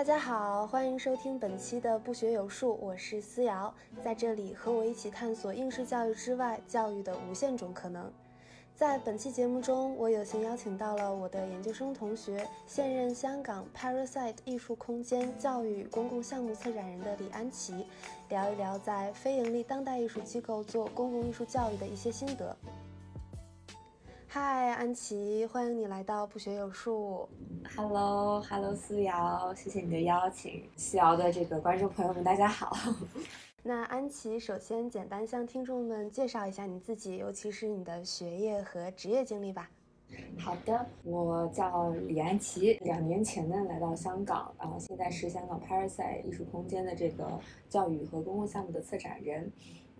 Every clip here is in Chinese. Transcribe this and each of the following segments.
大家好，欢迎收听本期的不学有术，我是思瑶，在这里和我一起探索应试教育之外教育的无限种可能。在本期节目中，我有幸邀请到了我的研究生同学，现任香港 Parasite 艺术空间教育公共项目策展人的李安琪，聊一聊在非盈利当代艺术机构做公共艺术教育的一些心得。嗨，安琪，欢迎你来到不学有术。Hello，Hello，思瑶，谢谢你的邀请。思瑶的这个观众朋友们，大家好。那安琪，首先简单向听众们介绍一下你自己，尤其是你的学业和职业经历吧。好的，我叫李安琪，两年前呢来到香港，然后现在是香港 Parasite 艺术空间的这个教育和公共项目的策展人。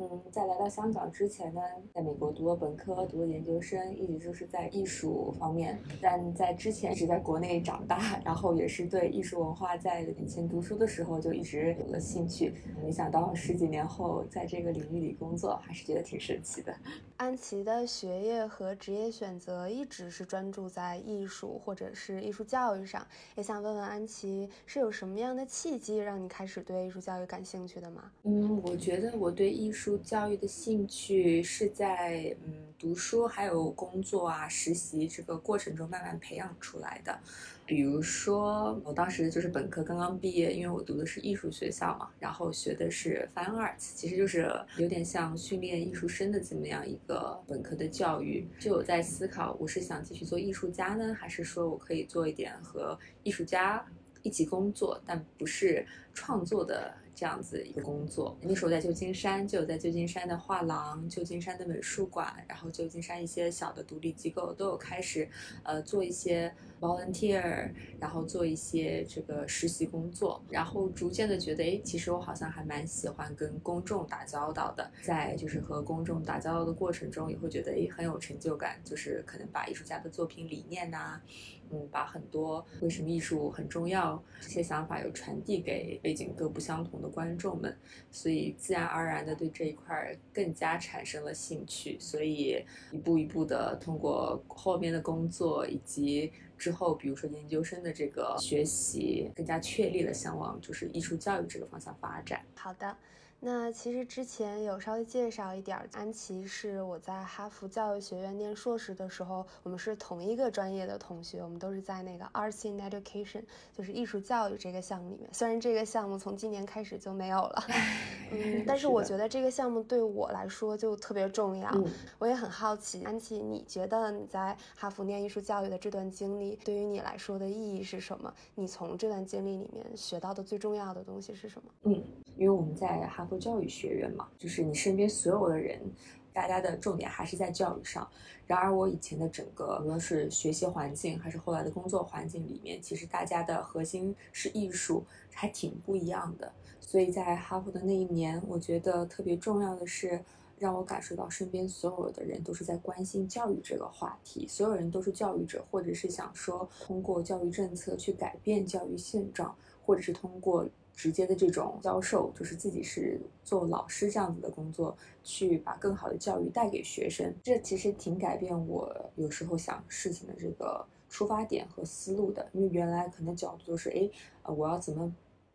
嗯，在来到香港之前呢，在美国读了本科，读了研究生，一直就是在艺术方面。但在之前是在国内长大，然后也是对艺术文化在以前读书的时候就一直有了兴趣。没想到十几年后在这个领域里工作，还是觉得挺神奇的。安琪的学业和职业选择一直是专注在艺术或者是艺术教育上，也想问问安琪，是有什么样的契机让你开始对艺术教育感兴趣的吗？嗯，我觉得我对艺术。教育的兴趣是在嗯读书还有工作啊实习这个过程中慢慢培养出来的。比如说，我当时就是本科刚刚毕业，因为我读的是艺术学校嘛，然后学的是 Fine Arts，其实就是有点像训练艺术生的这么样一个本科的教育。就有在思考，我是想继续做艺术家呢，还是说我可以做一点和艺术家一起工作，但不是创作的。这样子一个工作，那时候在旧金山就有在旧金山的画廊、旧金山的美术馆，然后旧金山一些小的独立机构都有开始，呃，做一些 volunteer，然后做一些这个实习工作，然后逐渐的觉得，哎，其实我好像还蛮喜欢跟公众打交道的，在就是和公众打交道的过程中，也会觉得，哎，很有成就感，就是可能把艺术家的作品理念呐。嗯，把很多为什么艺术很重要这些想法又传递给背景各不相同的观众们，所以自然而然的对这一块更加产生了兴趣，所以一步一步的通过后面的工作以及之后，比如说研究生的这个学习，更加确立了向往就是艺术教育这个方向发展。好的。那其实之前有稍微介绍一点，安琪是我在哈佛教育学院念硕士的时候，我们是同一个专业的同学，我们都是在那个 Arts in Education，就是艺术教育这个项目里面。虽然这个项目从今年开始就没有了，嗯，但是我觉得这个项目对我来说就特别重要。我也很好奇，安琪，你觉得你在哈佛念艺术教育的这段经历对于你来说的意义是什么？你从这段经历里面学到的最重要的东西是什么？嗯，因为我们在哈。教育学院嘛，就是你身边所有的人，大家的重点还是在教育上。然而，我以前的整个无论是学习环境，还是后来的工作环境里面，其实大家的核心是艺术，还挺不一样的。所以在哈佛的那一年，我觉得特别重要的是，让我感受到身边所有的人都是在关心教育这个话题，所有人都是教育者，或者是想说通过教育政策去改变教育现状，或者是通过。直接的这种教授，就是自己是做老师这样子的工作，去把更好的教育带给学生，这其实挺改变我有时候想事情的这个出发点和思路的。因为原来可能角度都是，哎，呃，我要怎么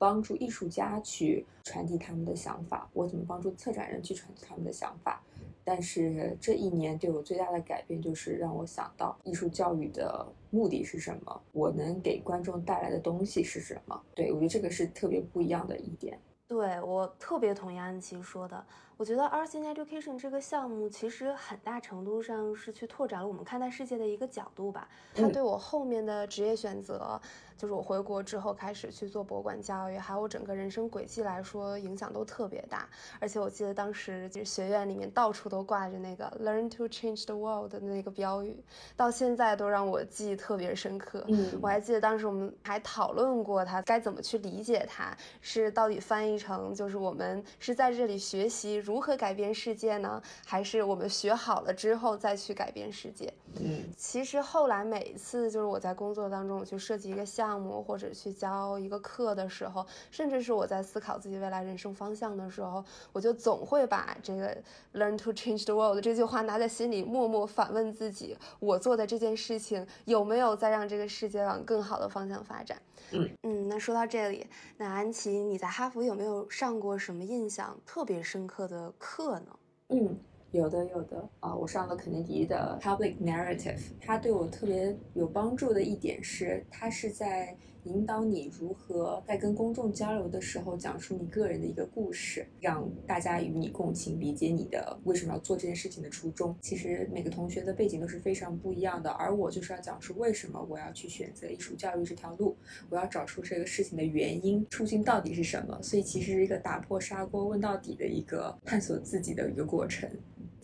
帮助艺术家去传递他们的想法，我怎么帮助策展人去传递他们的想法。但是这一年对我最大的改变，就是让我想到艺术教育的目的是什么，我能给观众带来的东西是什么。对我觉得这个是特别不一样的一点。对我特别同意安琪说的。我觉得 Arts in Education 这个项目其实很大程度上是去拓展了我们看待世界的一个角度吧。它对我后面的职业选择，就是我回国之后开始去做博物馆教育，还有我整个人生轨迹来说，影响都特别大。而且我记得当时就是学院里面到处都挂着那个 Learn to Change the World 的那个标语，到现在都让我记忆特别深刻。嗯，我还记得当时我们还讨论过它该怎么去理解它，是到底翻译成就是我们是在这里学习。如何改变世界呢？还是我们学好了之后再去改变世界？嗯，其实后来每一次就是我在工作当中，我去设计一个项目或者去教一个课的时候，甚至是我在思考自己未来人生方向的时候，我就总会把这个 “learn to change the world” 这句话拿在心里，默默反问自己：我做的这件事情有没有在让这个世界往更好的方向发展？嗯嗯，那说到这里，那安琪，你在哈佛有没有上过什么印象特别深刻的的课呢？嗯。有的有的啊，我上了肯尼迪的 Public Narrative，它对我特别有帮助的一点是，它是在引导你如何在跟公众交流的时候讲出你个人的一个故事，让大家与你共情，理解你的为什么要做这件事情的初衷。其实每个同学的背景都是非常不一样的，而我就是要讲述为什么我要去选择艺术教育这条路，我要找出这个事情的原因，初心到底是什么。所以其实是一个打破砂锅问到底的一个探索自己的一个过程。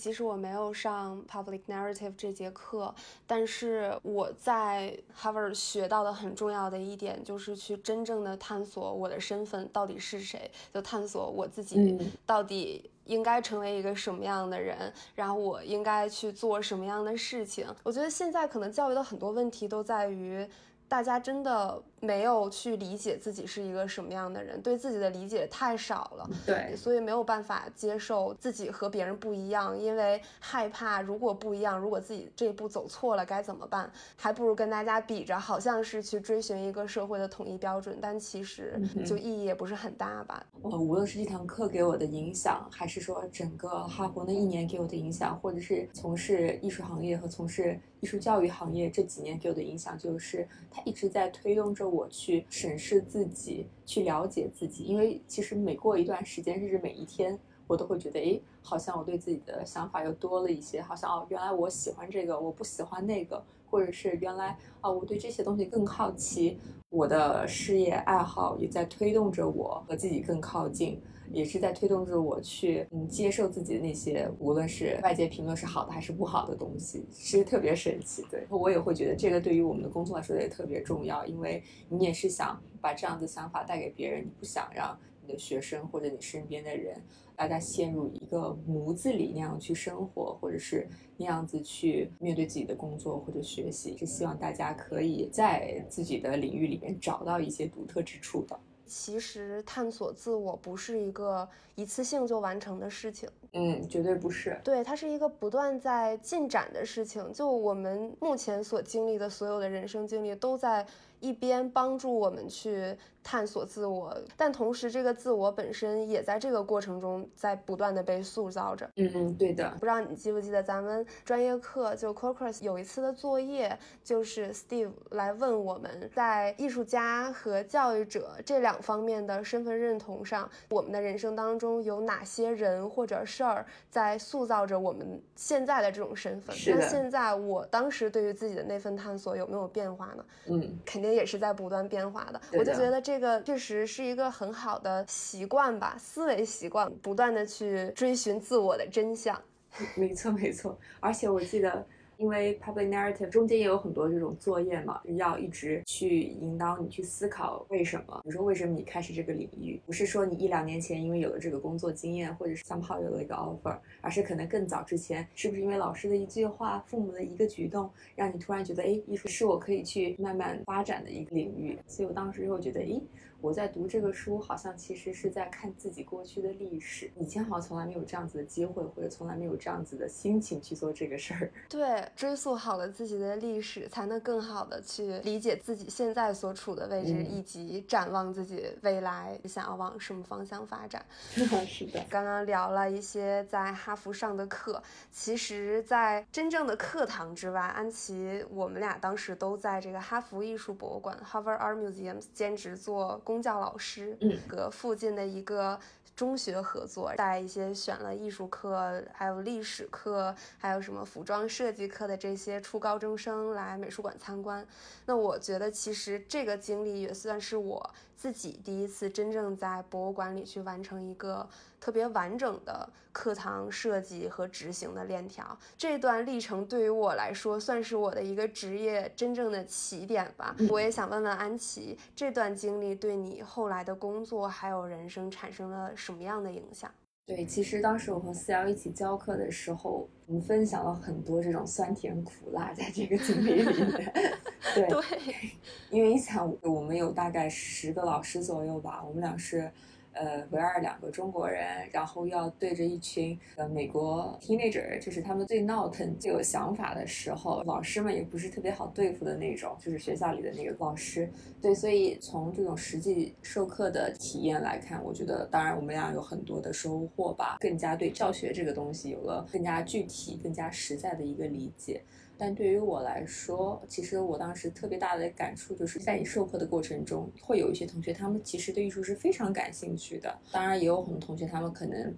即使我没有上 Public Narrative 这节课，但是我在 Harvard 学到的很重要的一点就是去真正的探索我的身份到底是谁，就探索我自己到底应该成为一个什么样的人，然后我应该去做什么样的事情。我觉得现在可能教育的很多问题都在于。大家真的没有去理解自己是一个什么样的人，对自己的理解太少了，对，所以没有办法接受自己和别人不一样，因为害怕如果不一样，如果自己这一步走错了该怎么办？还不如跟大家比着，好像是去追寻一个社会的统一标准，但其实就意义也不是很大吧。呃，无论是这堂课给我的影响，还是说整个哈佛那一年给我的影响，或者是从事艺术行业和从事。艺术教育行业这几年给我的影响就是，它一直在推动着我去审视自己，去了解自己。因为其实每过一段时间，甚至每一天，我都会觉得，哎，好像我对自己的想法又多了一些。好像哦，原来我喜欢这个，我不喜欢那个，或者是原来啊，我对这些东西更好奇。我的事业爱好也在推动着我和自己更靠近。也是在推动着我去嗯接受自己的那些，无论是外界评论是好的还是不好的东西，其实特别神奇。对我也会觉得这个对于我们的工作来说也特别重要，因为你也是想把这样的想法带给别人，你不想让你的学生或者你身边的人，大家陷入一个模子里那样去生活，或者是那样子去面对自己的工作或者学习，是希望大家可以在自己的领域里面找到一些独特之处的。其实探索自我不是一个一次性就完成的事情，嗯，绝对不是。对，它是一个不断在进展的事情。就我们目前所经历的所有的人生经历，都在一边帮助我们去。探索自我，但同时这个自我本身也在这个过程中在不断的被塑造着。嗯嗯，对的。不知道你记不记得咱们专业课就 c o c r u s 有一次的作业，就是 Steve 来问我们在艺术家和教育者这两方面的身份认同上，我们的人生当中有哪些人或者事儿在塑造着我们现在的这种身份？那现在我当时对于自己的那份探索有没有变化呢？嗯，肯定也是在不断变化的。我就觉得这。这个确实是一个很好的习惯吧，思维习惯，不断的去追寻自我的真相。没错，没错。而且我记得。因为 public narrative 中间也有很多这种作业嘛，要一直去引导你去思考为什么。比如说，为什么你开始这个领域？不是说你一两年前因为有了这个工作经验，或者是 somehow 有了一个 offer，而是可能更早之前，是不是因为老师的一句话、父母的一个举动，让你突然觉得，哎，艺术是我可以去慢慢发展的一个领域。所以我当时就会觉得，哎。我在读这个书，好像其实是在看自己过去的历史。以前好像从来没有这样子的机会，或者从来没有这样子的心情去做这个事儿。对，追溯好了自己的历史，才能更好的去理解自己现在所处的位置，以及展望自己未来想要往什么方向发展。是的，刚刚聊了一些在哈佛上的课，其实，在真正的课堂之外，安琪，我们俩当时都在这个哈佛艺术博物馆 （Harvard Art Museum） 兼职做。公教老师，嗯，和附近的一个中学合作，带一些选了艺术课、还有历史课、还有什么服装设计课的这些初高中生来美术馆参观。那我觉得，其实这个经历也算是我自己第一次真正在博物馆里去完成一个。特别完整的课堂设计和执行的链条，这段历程对于我来说算是我的一个职业真正的起点吧。我也想问问安琪，这段经历对你后来的工作还有人生产生了什么样的影响？对，其实当时我和思瑶一起教课的时候，我们分享了很多这种酸甜苦辣在这个经历里面。对，因为你想，我们有大概十个老师左右吧，我们俩是。呃，唯二两个中国人，然后要对着一群呃美国 teenager，就是他们最闹腾、最有想法的时候，老师们也不是特别好对付的那种，就是学校里的那个老师。对，所以从这种实际授课的体验来看，我觉得，当然我们俩有很多的收获吧，更加对教学这个东西有了更加具体、更加实在的一个理解。但对于我来说，其实我当时特别大的感触就是在你授课的过程中，会有一些同学，他们其实对艺术是非常感兴趣的。当然，也有很多同学，他们可能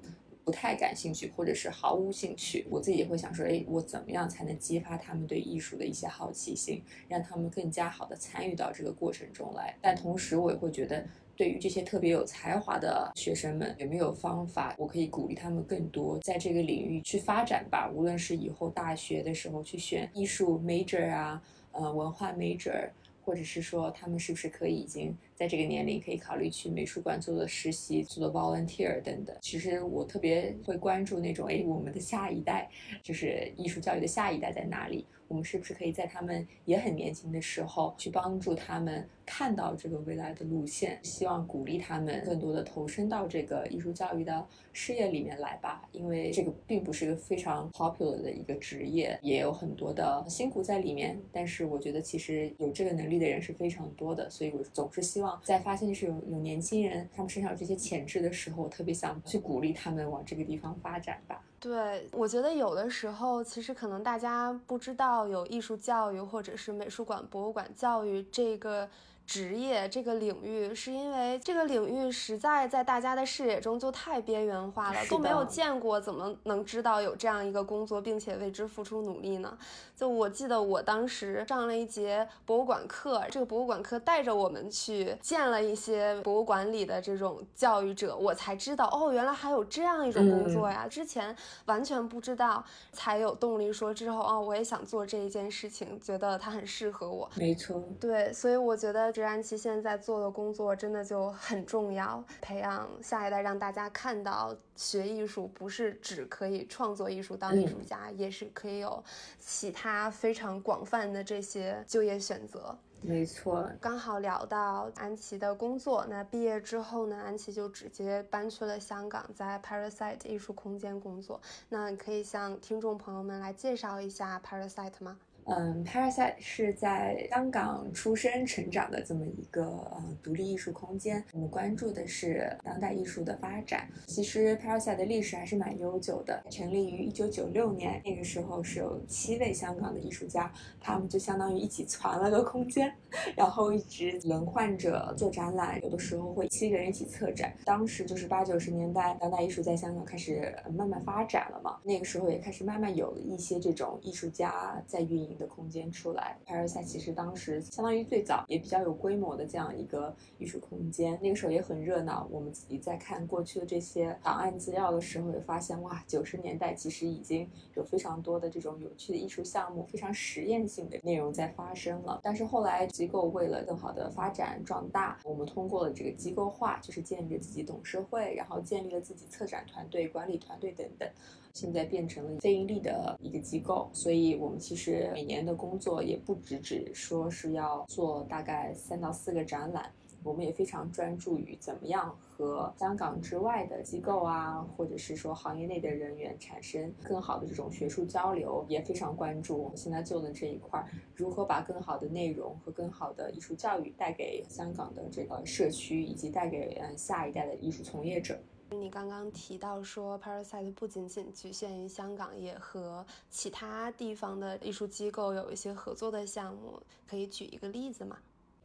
不太感兴趣，或者是毫无兴趣。我自己也会想说，哎，我怎么样才能激发他们对艺术的一些好奇心，让他们更加好的参与到这个过程中来？但同时，我也会觉得。对于这些特别有才华的学生们，有没有方法我可以鼓励他们更多在这个领域去发展吧？无论是以后大学的时候去选艺术 major 啊，呃，文化 major，或者是说他们是不是可以已经在这个年龄可以考虑去美术馆做做实习、做做 volunteer 等等。其实我特别会关注那种，哎，我们的下一代，就是艺术教育的下一代在哪里？我们是不是可以在他们也很年轻的时候去帮助他们看到这个未来的路线？希望鼓励他们更多的投身到这个艺术教育的事业里面来吧。因为这个并不是一个非常 popular 的一个职业，也有很多的辛苦在里面。但是我觉得其实有这个能力的人是非常多的，所以我总是希在发现是有有年轻人他们身上有这些潜质的时候，我特别想去鼓励他们往这个地方发展吧。对，我觉得有的时候其实可能大家不知道有艺术教育或者是美术馆、博物馆教育这个。职业这个领域，是因为这个领域实在在大家的视野中就太边缘化了，都没有见过，怎么能知道有这样一个工作，并且为之付出努力呢？就我记得我当时上了一节博物馆课，这个博物馆课带着我们去见了一些博物馆里的这种教育者，我才知道哦，原来还有这样一种工作呀！之前完全不知道，才有动力说之后哦，我也想做这一件事情，觉得它很适合我。没错，对，所以我觉得。直安琪现在做的工作真的就很重要，培养下一代，让大家看到学艺术不是只可以创作艺术当艺术家，也是可以有其他非常广泛的这些就业选择。没错，刚好聊到安琪的工作，那毕业之后呢，安琪就直接搬去了香港，在 Parasite 艺术空间工作。那你可以向听众朋友们来介绍一下 Parasite 吗？嗯，Parasite 是在香港出生成长的这么一个呃独立艺术空间。我们关注的是当代艺术的发展。其实 Parasite 的历史还是蛮悠久的，成立于一九九六年，那个时候是有七位香港的艺术家，他们就相当于一起攒了个空间，然后一直轮换着做展览，有的时候会七个人一起策展。当时就是八九十年代，当代艺术在香港开始慢慢发展了嘛，那个时候也开始慢慢有了一些这种艺术家在运营。的空间出来 p a r a s i t 其实当时相当于最早也比较有规模的这样一个艺术空间，那个时候也很热闹。我们自己在看过去的这些档案资料的时候，也发现哇，九十年代其实已经有非常多的这种有趣的艺术项目，非常实验性的内容在发生了。但是后来机构为了更好的发展壮大，我们通过了这个机构化，就是建立了自己董事会，然后建立了自己策展团队、管理团队等等。现在变成了非盈利的一个机构，所以我们其实年的工作也不只只说是要做大概三到四个展览，我们也非常专注于怎么样和香港之外的机构啊，或者是说行业内的人员产生更好的这种学术交流，也非常关注我们现在做的这一块，如何把更好的内容和更好的艺术教育带给香港的这个社区，以及带给嗯下一代的艺术从业者。你刚刚提到说，Parasite 不仅仅局限于香港，也和其他地方的艺术机构有一些合作的项目，可以举一个例子吗？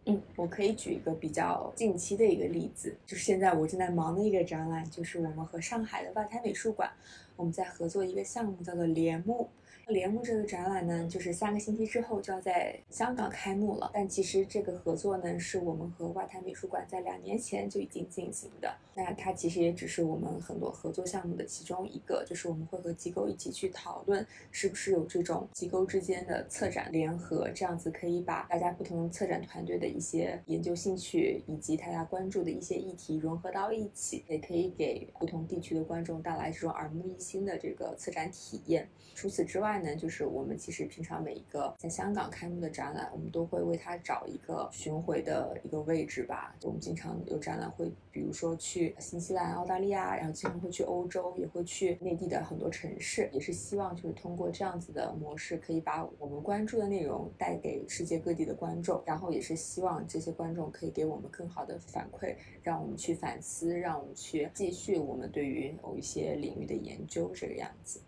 嗯，我可以举一个比较近期的一个例子，就是现在我正在忙的一个展览，就是我们和上海的外滩美术馆，我们在合作一个项目，叫做帘幕。帘幕这个展览呢，就是三个星期之后就要在香港开幕了。但其实这个合作呢，是我们和外滩美术馆在两年前就已经进行的。那它其实也只是我们很多合作项目的其中一个，就是我们会和机构一起去讨论，是不是有这种机构之间的策展联合，这样子可以把大家不同策展团队的一些研究兴趣以及大家关注的一些议题融合到一起，也可以给不同地区的观众带来这种耳目一新的这个策展体验。除此之外呢，就是我们其实平常每一个在香港开幕的展览，我们都会为它找一个巡回的一个位置吧。我们经常有展览会，比如说去新西兰、澳大利亚，然后经常会去欧洲，也会去内地的很多城市，也是希望就是通过这样子的模式，可以把我们关注的内容带给世界各地的观众，然后也是希望这些观众可以给我们更好的反馈，让我们去反思，让我们去继续我们对于某一些领域的研究，这个样子。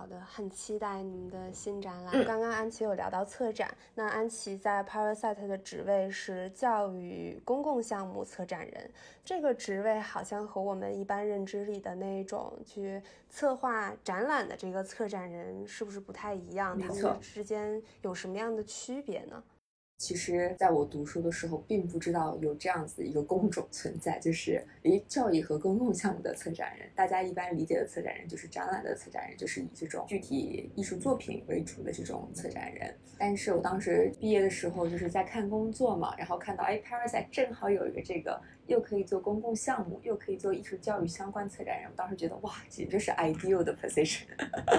好的，很期待你们的新展览。刚刚安琪有聊到策展，那安琪在 Parasite 的职位是教育公共项目策展人，这个职位好像和我们一般认知里的那种去策划展览的这个策展人是不是不太一样？他们之间有什么样的区别呢？其实，在我读书的时候，并不知道有这样子一个工种存在，就是诶，教育和公共项目的策展人。大家一般理解的策展人，就是展览的策展人，就是以这种具体艺术作品为主的这种策展人。但是我当时毕业的时候，就是在看工作嘛，然后看到哎，Parasite 正好有一个这个，又可以做公共项目，又可以做艺术教育相关策展人。我当时觉得哇，简直是 ideal 的 position。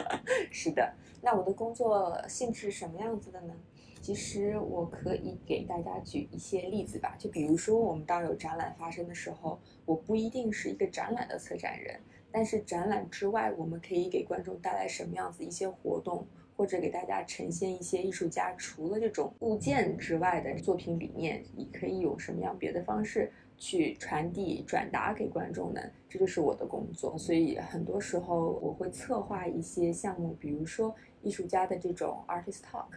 是的，那我的工作性质是什么样子的呢？其实我可以给大家举一些例子吧，就比如说我们当有展览发生的时候，我不一定是一个展览的策展人，但是展览之外，我们可以给观众带来什么样子一些活动，或者给大家呈现一些艺术家除了这种物件之外的作品理念，你可以用什么样别的方式去传递、转达给观众呢？这就是我的工作。所以很多时候我会策划一些项目，比如说艺术家的这种 artist talk。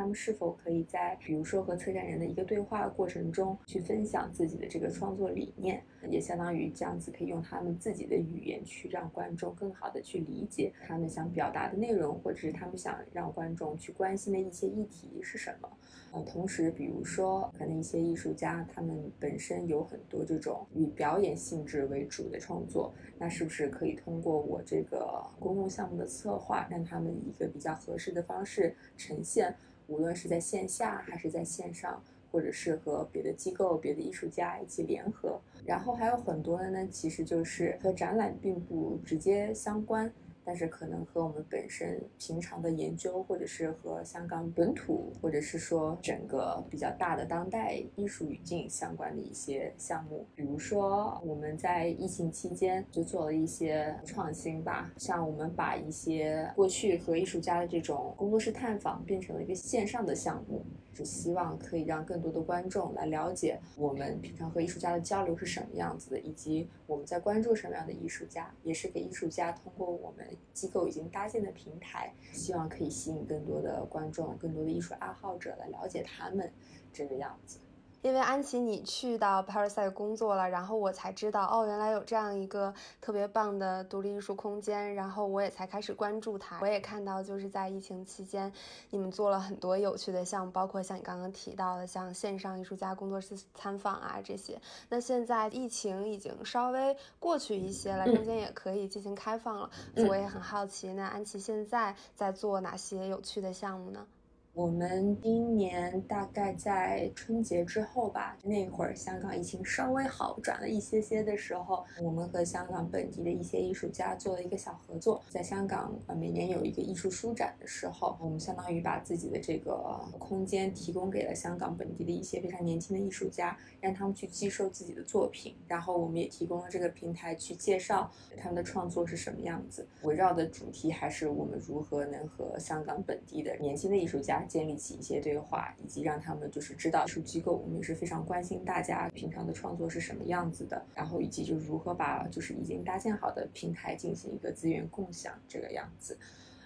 他们是否可以在，比如说和策展人的一个对话过程中，去分享自己的这个创作理念，也相当于这样子可以用他们自己的语言去让观众更好的去理解他们想表达的内容，或者是他们想让观众去关心的一些议题是什么。呃，同时，比如说可能一些艺术家，他们本身有很多这种以表演性质为主的创作，那是不是可以通过我这个公共项目的策划，让他们以一个比较合适的方式呈现？无论是在线下还是在线上，或者是和别的机构、别的艺术家一起联合，然后还有很多的呢，其实就是和展览并不直接相关。但是可能和我们本身平常的研究，或者是和香港本土，或者是说整个比较大的当代艺术语境相关的一些项目，比如说我们在疫情期间就做了一些创新吧，像我们把一些过去和艺术家的这种工作室探访变成了一个线上的项目。只希望可以让更多的观众来了解我们平常和艺术家的交流是什么样子的，以及我们在关注什么样的艺术家，也是给艺术家通过我们机构已经搭建的平台，希望可以吸引更多的观众、更多的艺术爱好者来了解他们这个样子。因为安琪，你去到 Parasite 工作了，然后我才知道，哦，原来有这样一个特别棒的独立艺术空间，然后我也才开始关注它。我也看到，就是在疫情期间，你们做了很多有趣的项目，包括像你刚刚提到的，像线上艺术家工作室参访啊这些。那现在疫情已经稍微过去一些了，空间也可以进行开放了，我也很好奇，那安琪现在在做哪些有趣的项目呢？我们今年大概在春节之后吧，那会儿香港疫情稍微好转了一些些的时候，我们和香港本地的一些艺术家做了一个小合作。在香港，呃，每年有一个艺术书展的时候，我们相当于把自己的这个空间提供给了香港本地的一些非常年轻的艺术家，让他们去寄售自己的作品。然后我们也提供了这个平台去介绍他们的创作是什么样子。围绕的主题还是我们如何能和香港本地的年轻的艺术家。建立起一些对话，以及让他们就是知道艺术机构，我们也是非常关心大家平常的创作是什么样子的，然后以及就是如何把就是已经搭建好的平台进行一个资源共享这个样子。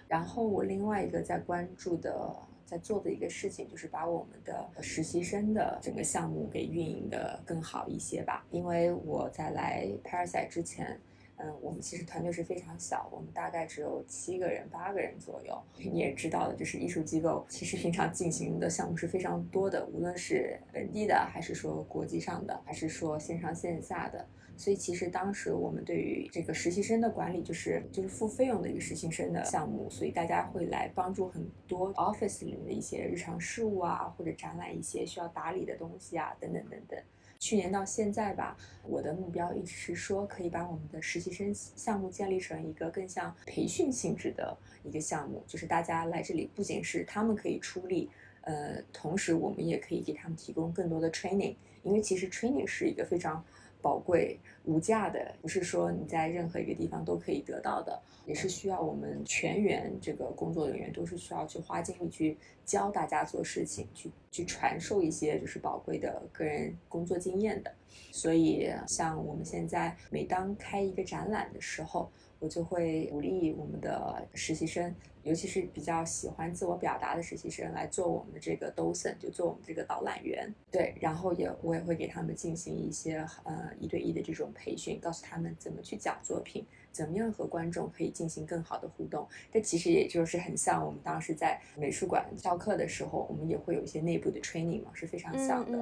然后我另外一个在关注的、在做的一个事情，就是把我们的实习生的整个项目给运营的更好一些吧。因为我在来 Parasite 之前。嗯，我们其实团队是非常小，我们大概只有七个人、八个人左右。你也知道的，就是艺术机构其实平常进行的项目是非常多的，无论是本地的，还是说国际上的，还是说线上线下的。所以其实当时我们对于这个实习生的管理，就是就是付费用的一个实习生的项目，所以大家会来帮助很多 office 里面的一些日常事务啊，或者展览一些需要打理的东西啊，等等等等。去年到现在吧，我的目标一直是说，可以把我们的实习生项目建立成一个更像培训性质的一个项目，就是大家来这里不仅是他们可以出力，呃，同时我们也可以给他们提供更多的 training，因为其实 training 是一个非常宝贵、无价的，不是说你在任何一个地方都可以得到的。也是需要我们全员这个工作人员都是需要去花精力去教大家做事情，去去传授一些就是宝贵的个人工作经验的。所以像我们现在每当开一个展览的时候，我就会鼓励我们的实习生，尤其是比较喜欢自我表达的实习生来做我们的这个 docent，就做我们这个导览员。对，然后也我也会给他们进行一些呃一对一的这种培训，告诉他们怎么去讲作品。怎么样和观众可以进行更好的互动？这其实也就是很像我们当时在美术馆教课的时候，我们也会有一些内部的 training 嘛，是非常像的。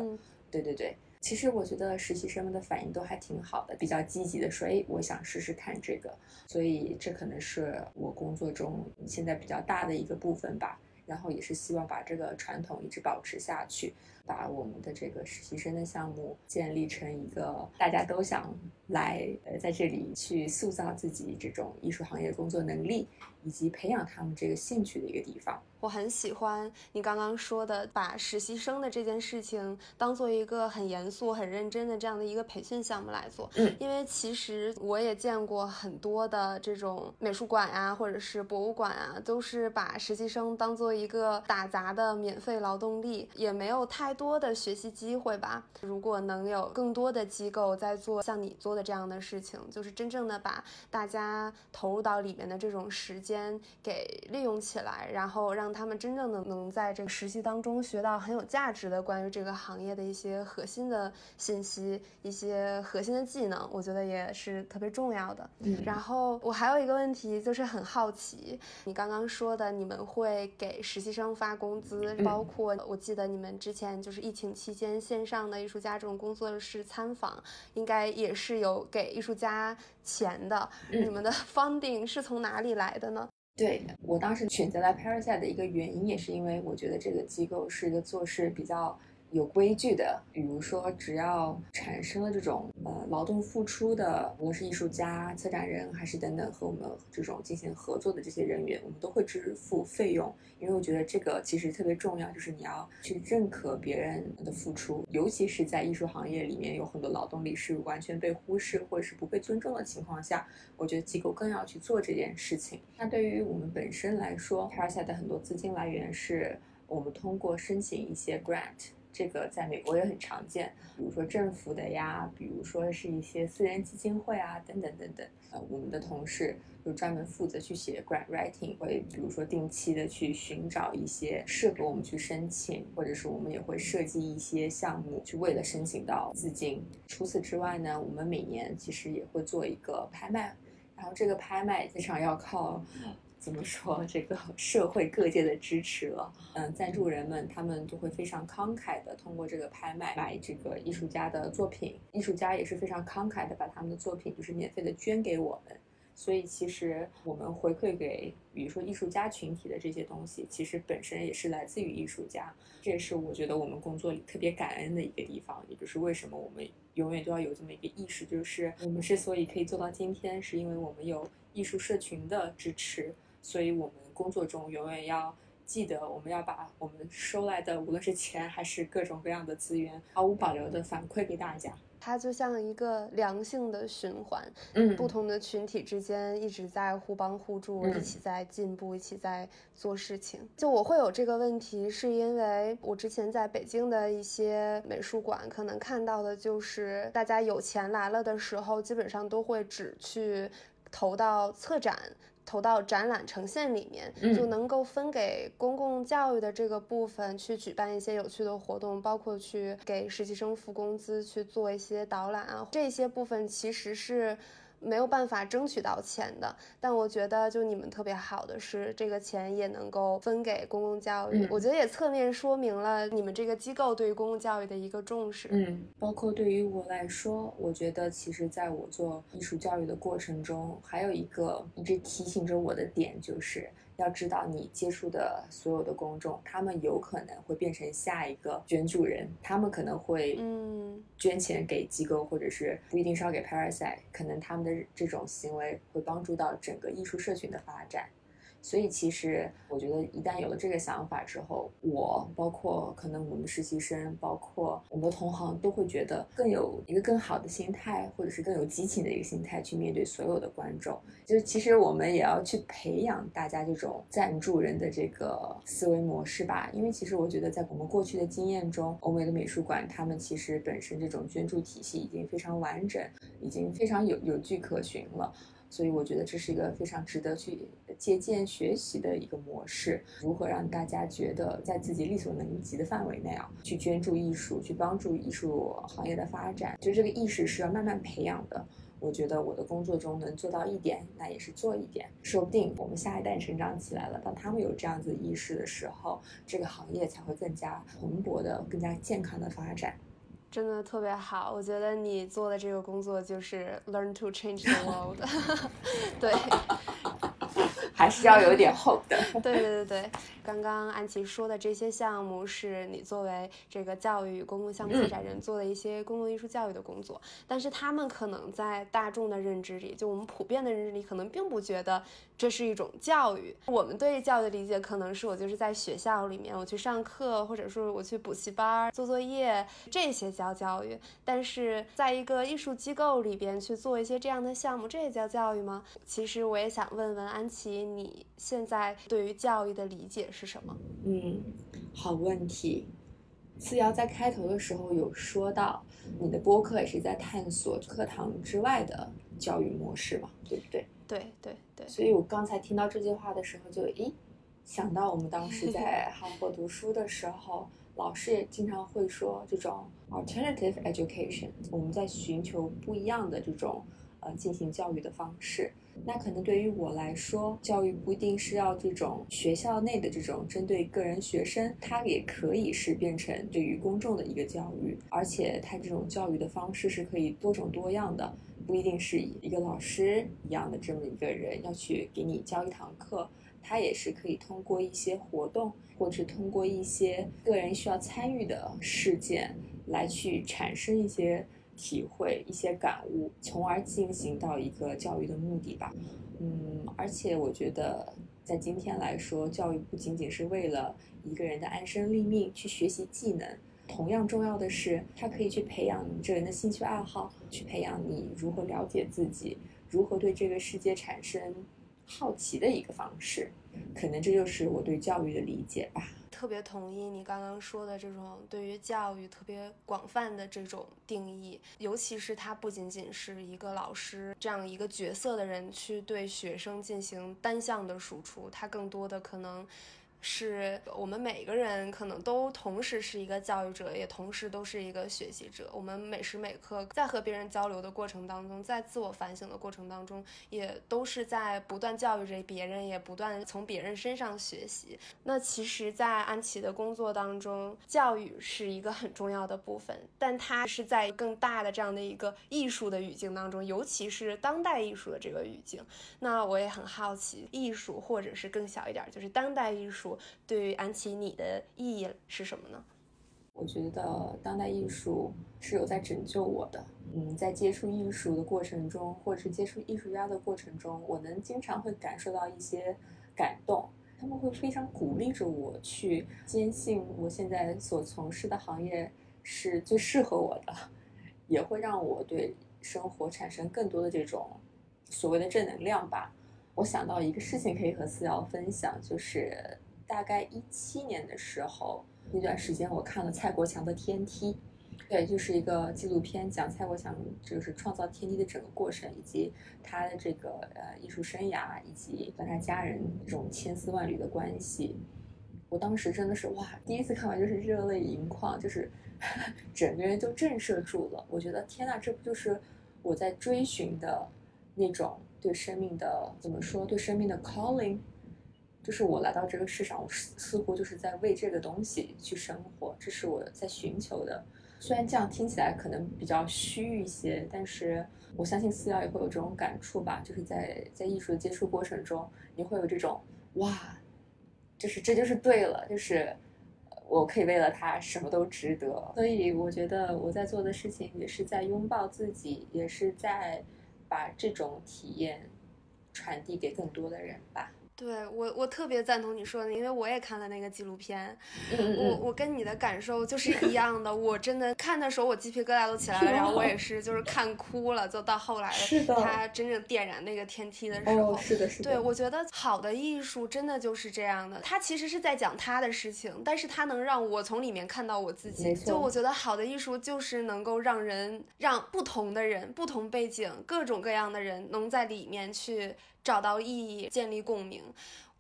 对对对，其实我觉得实习生们的反应都还挺好的，比较积极的说，哎，我想试试看这个。所以这可能是我工作中现在比较大的一个部分吧。然后也是希望把这个传统一直保持下去。把我们的这个实习生的项目建立成一个大家都想来呃在这里去塑造自己这种艺术行业工作能力，以及培养他们这个兴趣的一个地方。我很喜欢你刚刚说的，把实习生的这件事情当做一个很严肃、很认真的这样的一个培训项目来做。嗯，因为其实我也见过很多的这种美术馆啊，或者是博物馆啊，都是把实习生当做一个打杂的免费劳动力，也没有太多的学习机会吧。如果能有更多的机构在做像你做的这样的事情，就是真正的把大家投入到里面的这种时间给利用起来，然后让他们真正的能在这个实习当中学到很有价值的关于这个行业的一些核心的信息、一些核心的技能，我觉得也是特别重要的。嗯，然后我还有一个问题，就是很好奇，你刚刚说的你们会给实习生发工资，包括我记得你们之前就是疫情期间线上的艺术家这种工作室参访，应该也是有给艺术家钱的。你们的 funding 是从哪里来的呢？对我当时选择来 Parasite 的一个原因，也是因为我觉得这个机构是一个做事比较。有规矩的，比如说，只要产生了这种呃劳动付出的，无论是艺术家、策展人还是等等和我们这种进行合作的这些人员，我们都会支付费用，因为我觉得这个其实特别重要，就是你要去认可别人的付出，尤其是在艺术行业里面有很多劳动力是完全被忽视或者是不被尊重的情况下，我觉得机构更要去做这件事情。那对于我们本身来说 p a r a s i t 的很多资金来源是我们通过申请一些 grant。这个在美国也很常见，比如说政府的呀，比如说是一些私人基金会啊，等等等等。呃，我们的同事就专门负责去写 grant writing，会比如说定期的去寻找一些适合我们去申请，或者是我们也会设计一些项目，去为了申请到资金。除此之外呢，我们每年其实也会做一个拍卖，然后这个拍卖经常要靠。怎么说？这个 社会各界的支持了，嗯，赞助人们他们都会非常慷慨的通过这个拍卖买这个艺术家的作品，艺术家也是非常慷慨的把他们的作品就是免费的捐给我们，所以其实我们回馈给比如说艺术家群体的这些东西，其实本身也是来自于艺术家，这也是我觉得我们工作里特别感恩的一个地方，也就是为什么我们永远都要有这么一个意识，就是我们之所以可以做到今天，是因为我们有艺术社群的支持。所以，我们工作中永远要记得，我们要把我们收来的，无论是钱还是各种各样的资源，毫无保留的反馈给大家。它就像一个良性的循环，嗯，不同的群体之间一直在互帮互助，一起在进步，一起在做事情。就我会有这个问题，是因为我之前在北京的一些美术馆，可能看到的就是大家有钱来了的时候，基本上都会只去投到策展。投到展览呈现里面，就能够分给公共教育的这个部分去举办一些有趣的活动，包括去给实习生付工资，去做一些导览啊，这些部分其实是。没有办法争取到钱的。但我觉得，就你们特别好的是，这个钱也能够分给公共教育。我觉得也侧面说明了你们这个机构对于公共教育的一个重视。嗯，包括对于我来说，我觉得其实在我做艺术教育的过程中，还有一个一直提醒着我的点就是。要知道，你接触的所有的公众，他们有可能会变成下一个捐助人，他们可能会嗯捐钱给机构，或者是不一定是要给 Parasite，可能他们的这种行为会帮助到整个艺术社群的发展。所以，其实我觉得，一旦有了这个想法之后，我包括可能我们实习生，包括我们的同行，都会觉得更有一个更好的心态，或者是更有激情的一个心态去面对所有的观众。就是其实我们也要去培养大家这种赞助人的这个思维模式吧。因为其实我觉得，在我们过去的经验中，欧美的美术馆他们其实本身这种捐助体系已经非常完整，已经非常有有据可循了。所以我觉得这是一个非常值得去借鉴学习的一个模式。如何让大家觉得在自己力所能及的范围内啊，去捐助艺术，去帮助艺术行业的发展，就这个意识是要慢慢培养的。我觉得我的工作中能做到一点，那也是做一点。说不定我们下一代成长起来了，当他们有这样子意识的时候，这个行业才会更加蓬勃的、更加健康的发展。真的特别好，我觉得你做的这个工作就是 learn to change the world，对。还是要有点 hope 的。对对对对，刚刚安琪说的这些项目是你作为这个教育公共项目策展人做的一些公共艺术教育的工作，但是他们可能在大众的认知里，就我们普遍的认知里，可能并不觉得这是一种教育。我们对教育的理解可能是我就是在学校里面我去上课，或者说我去补习班做作业，这些叫教育。但是在一个艺术机构里边去做一些这样的项目，这也叫教育吗？其实我也想问问安琪。你现在对于教育的理解是什么？嗯，好问题。思瑶在开头的时候有说到，你的播客也是在探索课堂之外的教育模式嘛，对不对？对对对。所以我刚才听到这句话的时候，就诶想到我们当时在哈佛读书的时候，老师也经常会说这种 alternative education，我们在寻求不一样的这种呃进行教育的方式。那可能对于我来说，教育不一定是要这种学校内的这种针对个人学生，它也可以是变成对于公众的一个教育，而且它这种教育的方式是可以多种多样的，不一定是以一个老师一样的这么一个人要去给你教一堂课，他也是可以通过一些活动，或者通过一些个人需要参与的事件来去产生一些。体会一些感悟，从而进行到一个教育的目的吧。嗯，而且我觉得，在今天来说，教育不仅仅是为了一个人的安身立命去学习技能，同样重要的是，它可以去培养你这人的兴趣爱好，去培养你如何了解自己，如何对这个世界产生好奇的一个方式。可能这就是我对教育的理解吧。特别同意你刚刚说的这种对于教育特别广泛的这种定义，尤其是他不仅仅是一个老师这样一个角色的人去对学生进行单向的输出，他更多的可能。是我们每个人可能都同时是一个教育者，也同时都是一个学习者。我们每时每刻在和别人交流的过程当中，在自我反省的过程当中，也都是在不断教育着别人，也不断从别人身上学习。那其实，在安琪的工作当中，教育是一个很重要的部分，但它是在更大的这样的一个艺术的语境当中，尤其是当代艺术的这个语境。那我也很好奇，艺术或者是更小一点，就是当代艺术。对于安琪，你的意义是什么呢？我觉得当代艺术是有在拯救我的。嗯，在接触艺术的过程中，或者是接触艺术家的过程中，我能经常会感受到一些感动。他们会非常鼓励着我去坚信我现在所从事的行业是最适合我的，也会让我对生活产生更多的这种所谓的正能量吧。我想到一个事情可以和思瑶分享，就是。大概一七年的时候，那段时间我看了蔡国强的《天梯》，对，就是一个纪录片，讲蔡国强就是创造天梯的整个过程，以及他的这个呃艺术生涯，以及跟他家人这种千丝万缕的关系。我当时真的是哇，第一次看完就是热泪盈眶，就是 整个人就震慑住了。我觉得天呐，这不就是我在追寻的那种对生命的怎么说？对生命的 calling，就是我来到这个世上，我似乎就是在为这个东西去生活，这是我在寻求的。虽然这样听起来可能比较虚一些，但是我相信四瑶也会有这种感触吧，就是在在艺术的接触过程中，你会有这种哇，就是这就是对了，就是我可以为了他什么都值得。所以我觉得我在做的事情也是在拥抱自己，也是在把这种体验传递给更多的人吧。对我，我特别赞同你说的，因为我也看了那个纪录片，我我跟你的感受就是一样的。我真的看的时候，我鸡皮疙瘩都起来了，然后我也是，就是看哭了。就到后来，他真正点燃那个天梯的时候，是的，是的。对，我觉得好的艺术真的就是这样的，他其实是在讲他的事情，但是他能让我从里面看到我自己。就我觉得好的艺术就是能够让人，让不同的人、不同背景、各种各样的人能在里面去。找到意义，建立共鸣，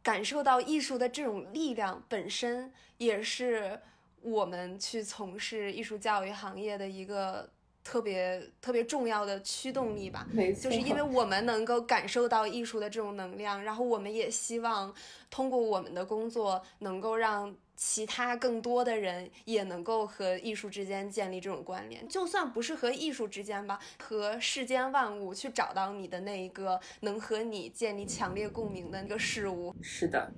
感受到艺术的这种力量本身，也是我们去从事艺术教育行业的一个特别特别重要的驱动力吧。没错，就是因为我们能够感受到艺术的这种能量，然后我们也希望通过我们的工作能够让。其他更多的人也能够和艺术之间建立这种关联，就算不是和艺术之间吧，和世间万物去找到你的那一个能和你建立强烈共鸣的那个事物。是的。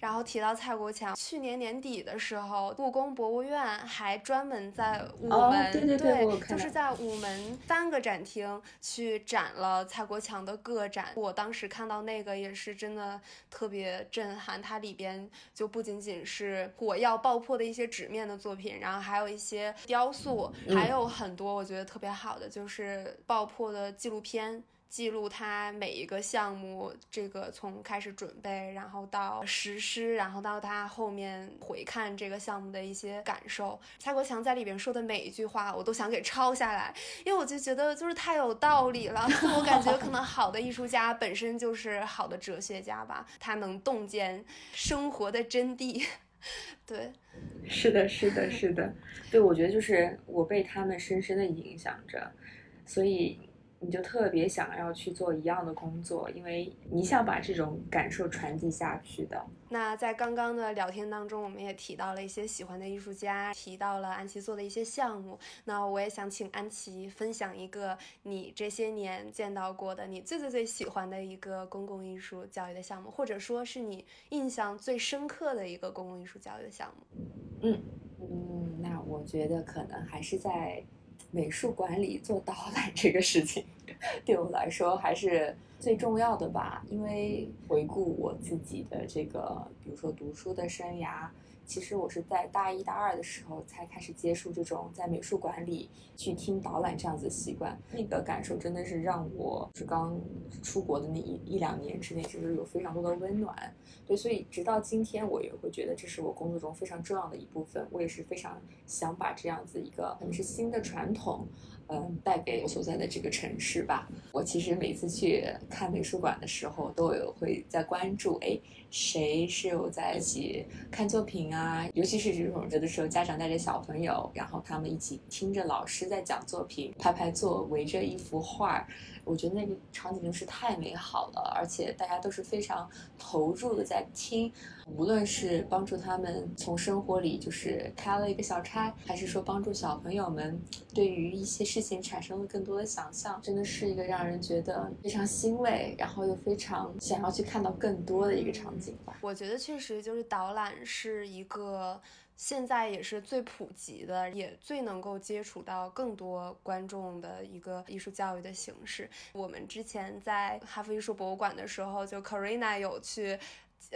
然后提到蔡国强，去年年底的时候，故宫博物院还专门在午门，对对对，就是在午门三个展厅去展了蔡国强的个展。我当时看到那个也是真的特别震撼，它里边就不仅仅是火药爆破的一些纸面的作品，然后还有一些雕塑，还有很多我觉得特别好的就是爆破的纪录片。记录他每一个项目，这个从开始准备，然后到实施，然后到他后面回看这个项目的一些感受。蔡国强在里边说的每一句话，我都想给抄下来，因为我就觉得就是太有道理了。我感觉可能好的艺术家本身就是好的哲学家吧，他能洞见生活的真谛。对，是的，是的，是的。对，我觉得就是我被他们深深的影响着，所以。你就特别想要去做一样的工作，因为你想把这种感受传递下去的。那在刚刚的聊天当中，我们也提到了一些喜欢的艺术家，提到了安琪做的一些项目。那我也想请安琪分享一个你这些年见到过的你最最最喜欢的一个公共艺术教育的项目，或者说是你印象最深刻的一个公共艺术教育的项目。嗯嗯，那我觉得可能还是在。美术馆里做导览 这个事情，对我来说还是最重要的吧。因为回顾我自己的这个，比如说读书的生涯。其实我是在大一、大二的时候才开始接触这种在美术馆里去听导览这样子的习惯，那个感受真的是让我是刚出国的那一一两年之内，就是有非常多的温暖。对，所以直到今天，我也会觉得这是我工作中非常重要的一部分。我也是非常想把这样子一个可能是新的传统。嗯，带给我所在的这个城市吧。我其实每次去看美术馆的时候，都有会在关注，哎，谁是有在一起看作品啊？尤其是这种有的时候家长带着小朋友，然后他们一起听着老师在讲作品，排排坐围着一幅画。我觉得那个场景就是太美好了，而且大家都是非常投入的在听，无论是帮助他们从生活里就是开了一个小差，还是说帮助小朋友们对于一些事情产生了更多的想象，真的是一个让人觉得非常欣慰，然后又非常想要去看到更多的一个场景我觉得确实就是导览是一个。现在也是最普及的，也最能够接触到更多观众的一个艺术教育的形式。我们之前在哈佛艺术博物馆的时候，就 Carina 有去。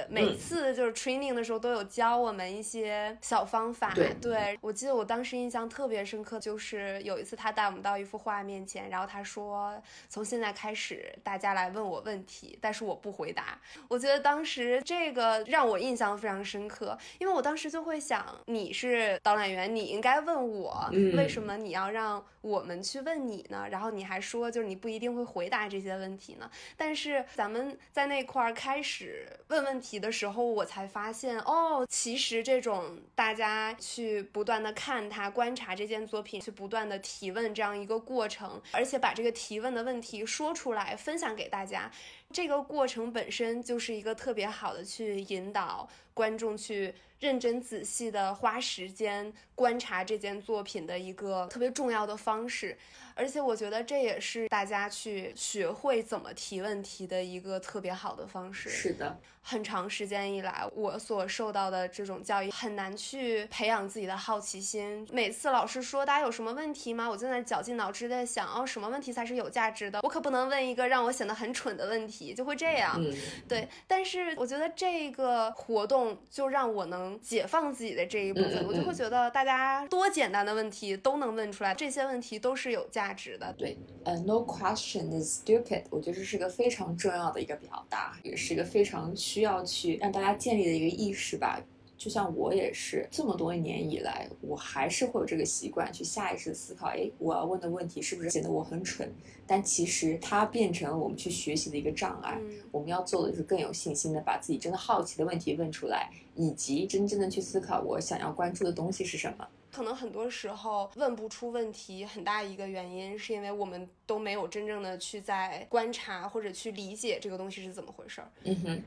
每次就是 training 的时候都有教我们一些小方法。对，我记得我当时印象特别深刻，就是有一次他带我们到一幅画面前，然后他说：“从现在开始，大家来问我问题，但是我不回答。”我觉得当时这个让我印象非常深刻，因为我当时就会想，你是导览员，你应该问我，为什么你要让我们去问你呢？然后你还说，就是你不一定会回答这些问题呢。但是咱们在那块儿开始问问。问题的时候，我才发现，哦，其实这种大家去不断的看他、观察这件作品，去不断的提问这样一个过程，而且把这个提问的问题说出来，分享给大家。这个过程本身就是一个特别好的去引导观众去认真仔细的花时间观察这件作品的一个特别重要的方式。而且我觉得这也是大家去学会怎么提问题的一个特别好的方式。是的，很长时间以来，我所受到的这种教育很难去培养自己的好奇心。每次老师说大家有什么问题吗？我就在绞尽脑汁在想，哦，什么问题才是有价值的？我可不能问一个让我显得很蠢的问题，就会这样。对，但是我觉得这个活动就让我能解放自己的这一部分，我就会觉得大家多简单的问题都能问出来，这些问题都是有价。价值的对，呃，no question is stupid，我觉得这是个非常重要的一个表达，也是一个非常需要去让大家建立的一个意识吧。就像我也是这么多年以来，我还是会有这个习惯去下意识思考，哎，我要问的问题是不是显得我很蠢？但其实它变成了我们去学习的一个障碍。我们要做的就是更有信心的把自己真的好奇的问题问出来，以及真正的去思考我想要关注的东西是什么。可能很多时候问不出问题，很大一个原因是因为我们都没有真正的去在观察或者去理解这个东西是怎么回事儿。嗯哼。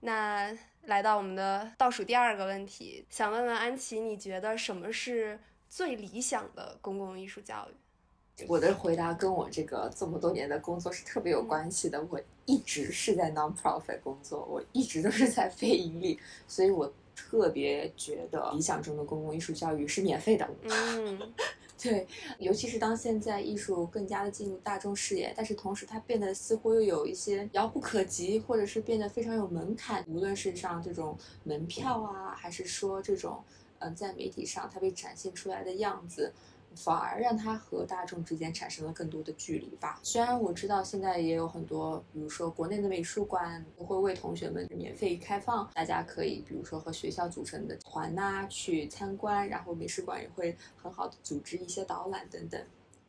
那来到我们的倒数第二个问题，想问问安琪，你觉得什么是最理想的公共艺术教育？我的回答跟我这个这么多年的工作是特别有关系的。我一直是在 non-profit 工作，我一直都是在非盈利，所以我。特别觉得理想中的公共艺术教育是免费的。嗯，对，尤其是当现在艺术更加的进入大众视野，但是同时它变得似乎又有一些遥不可及，或者是变得非常有门槛。无论是像这种门票啊，还是说这种嗯，在媒体上它被展现出来的样子。反而让它和大众之间产生了更多的距离吧。虽然我知道现在也有很多，比如说国内的美术馆会为同学们免费开放，大家可以比如说和学校组成的团呐去参观，然后美术馆也会很好的组织一些导览等等。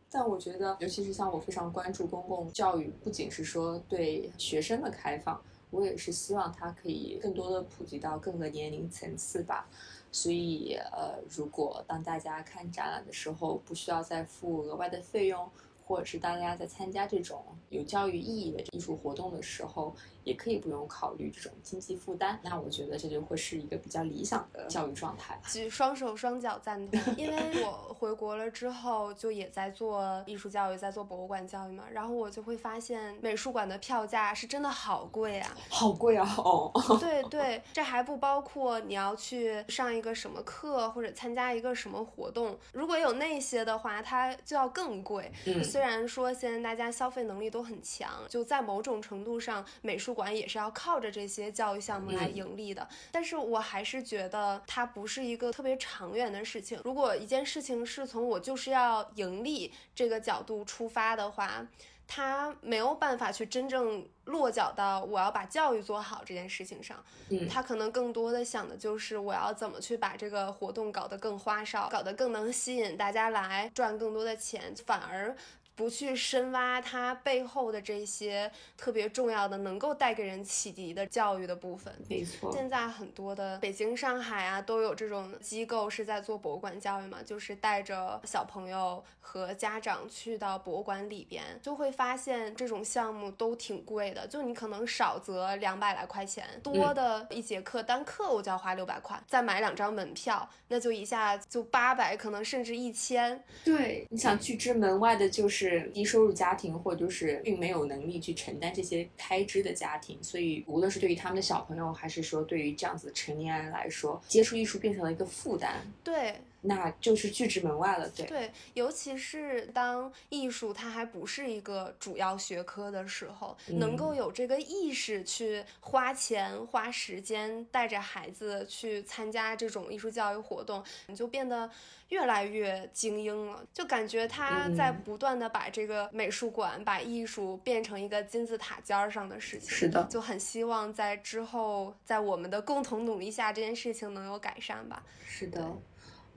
但我觉得，尤其是像我非常关注公共教育，不仅是说对学生的开放，我也是希望它可以更多的普及到各个年龄层次吧。所以，呃，如果当大家看展览的时候，不需要再付额外的费用，或者是大家在参加这种有教育意义的艺术活动的时候，也可以不用考虑这种经济负担，那我觉得这就会是一个比较理想的教育状态。举双手双脚赞同，因为我回国了之后就也在做艺术教育，在做博物馆教育嘛，然后我就会发现美术馆的票价是真的好贵啊，好贵啊！哦，对对，这还不包括你要去上一个什么课或者参加一个什么活动，如果有那些的话，它就要更贵。嗯，虽然说现在大家消费能力都很强，就在某种程度上美术。馆也是要靠着这些教育项目来盈利的，但是我还是觉得它不是一个特别长远的事情。如果一件事情是从我就是要盈利这个角度出发的话，它没有办法去真正落脚到我要把教育做好这件事情上。嗯，他可能更多的想的就是我要怎么去把这个活动搞得更花哨，搞得更能吸引大家来赚更多的钱，反而。不去深挖它背后的这些特别重要的、能够带给人启迪的教育的部分。没错，现在很多的北京、上海啊，都有这种机构是在做博物馆教育嘛，就是带着小朋友和家长去到博物馆里边，就会发现这种项目都挺贵的。就你可能少则两百来块钱，多的一节课单课我就要花六百块，再买两张门票，那就一下就八百，可能甚至一千。对，你想拒之门外的就是。是低收入家庭，或者就是并没有能力去承担这些开支的家庭，所以无论是对于他们的小朋友，还是说对于这样子成年人来说，接触艺术变成了一个负担。对。那就是拒之门外了，对对，尤其是当艺术它还不是一个主要学科的时候，能够有这个意识去花钱花时间带着孩子去参加这种艺术教育活动，你就变得越来越精英了，就感觉他在不断的把这个美术馆把艺术变成一个金字塔尖上的事情，是的，就很希望在之后在我们的共同努力下，这件事情能有改善吧。是的。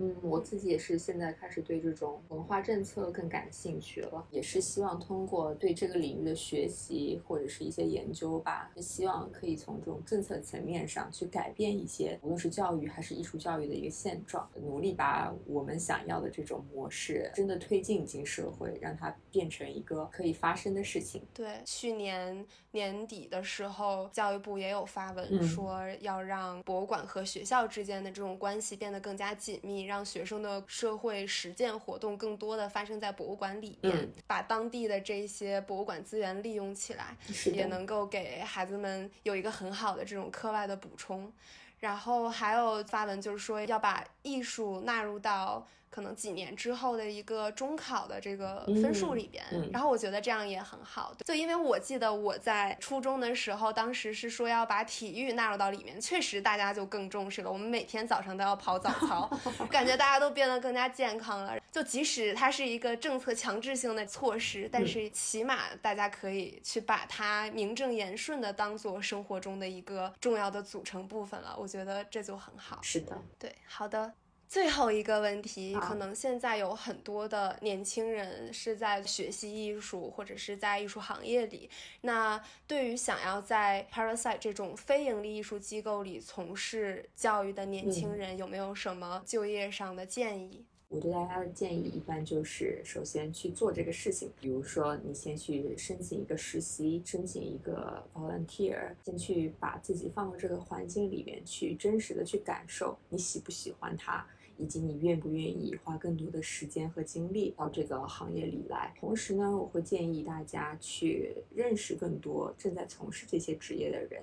嗯，我自己也是现在开始对这种文化政策更感兴趣了，也是希望通过对这个领域的学习或者是一些研究吧，希望可以从这种政策层面上去改变一些，无论是教育还是艺术教育的一个现状，努力把我们想要的这种模式真的推进进社会，让它变成一个可以发生的事情。对，去年年底的时候，教育部也有发文说要让博物馆和学校之间的这种关系变得更加紧密。让学生的社会实践活动更多的发生在博物馆里面，把当地的这些博物馆资源利用起来，也能够给孩子们有一个很好的这种课外的补充。然后还有发文就是说要把艺术纳入到。可能几年之后的一个中考的这个分数里边，然后我觉得这样也很好。就因为我记得我在初中的时候，当时是说要把体育纳入到里面，确实大家就更重视了。我们每天早上都要跑早操，感觉大家都变得更加健康了。就即使它是一个政策强制性的措施，但是起码大家可以去把它名正言顺的当做生活中的一个重要的组成部分了。我觉得这就很好。是的，对，好的。最后一个问题，可能现在有很多的年轻人是在学习艺术，或者是在艺术行业里。那对于想要在 Parasite 这种非盈利艺术机构里从事教育的年轻人，有没有什么就业上的建议？我对大家的建议一般就是，首先去做这个事情，比如说你先去申请一个实习，申请一个 volunteer，先去把自己放到这个环境里面去，真实的去感受你喜不喜欢它。以及你愿不愿意花更多的时间和精力到这个行业里来？同时呢，我会建议大家去认识更多正在从事这些职业的人。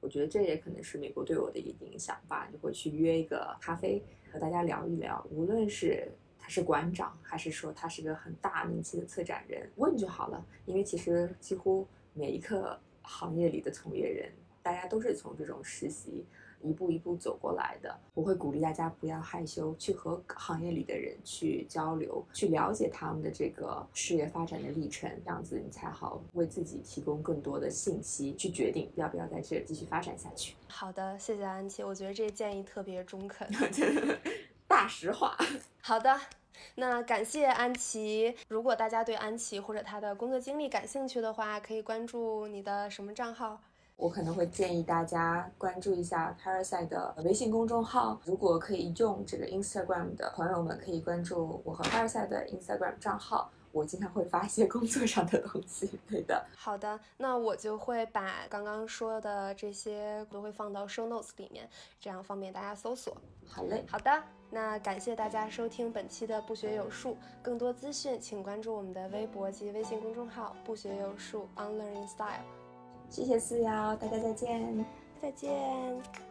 我觉得这也可能是美国对我的一个影响吧。就会去约一个咖啡，和大家聊一聊。无论是他是馆长，还是说他是个很大名气的策展人，问就好了。因为其实几乎每一个行业里的从业人，大家都是从这种实习。一步一步走过来的，我会鼓励大家不要害羞，去和行业里的人去交流，去了解他们的这个事业发展的历程，这样子你才好为自己提供更多的信息，去决定要不要在这继续发展下去。好的，谢谢安琪，我觉得这建议特别中肯，大实话。好的，那感谢安琪。如果大家对安琪或者她的工作经历感兴趣的话，可以关注你的什么账号？我可能会建议大家关注一下 Parasite 的微信公众号。如果可以用这个 Instagram 的朋友们，可以关注我和 Parasite 的 Instagram 账号。我经常会发一些 工作上的东西。对的。好的，那我就会把刚刚说的这些都会放到 Show Notes 里面，这样方便大家搜索。好嘞。好的，那感谢大家收听本期的不学有术。更多资讯请关注我们的微博及微信公众号“不学有术 On Learning Style”。谢谢四瑶，大家再见，再见。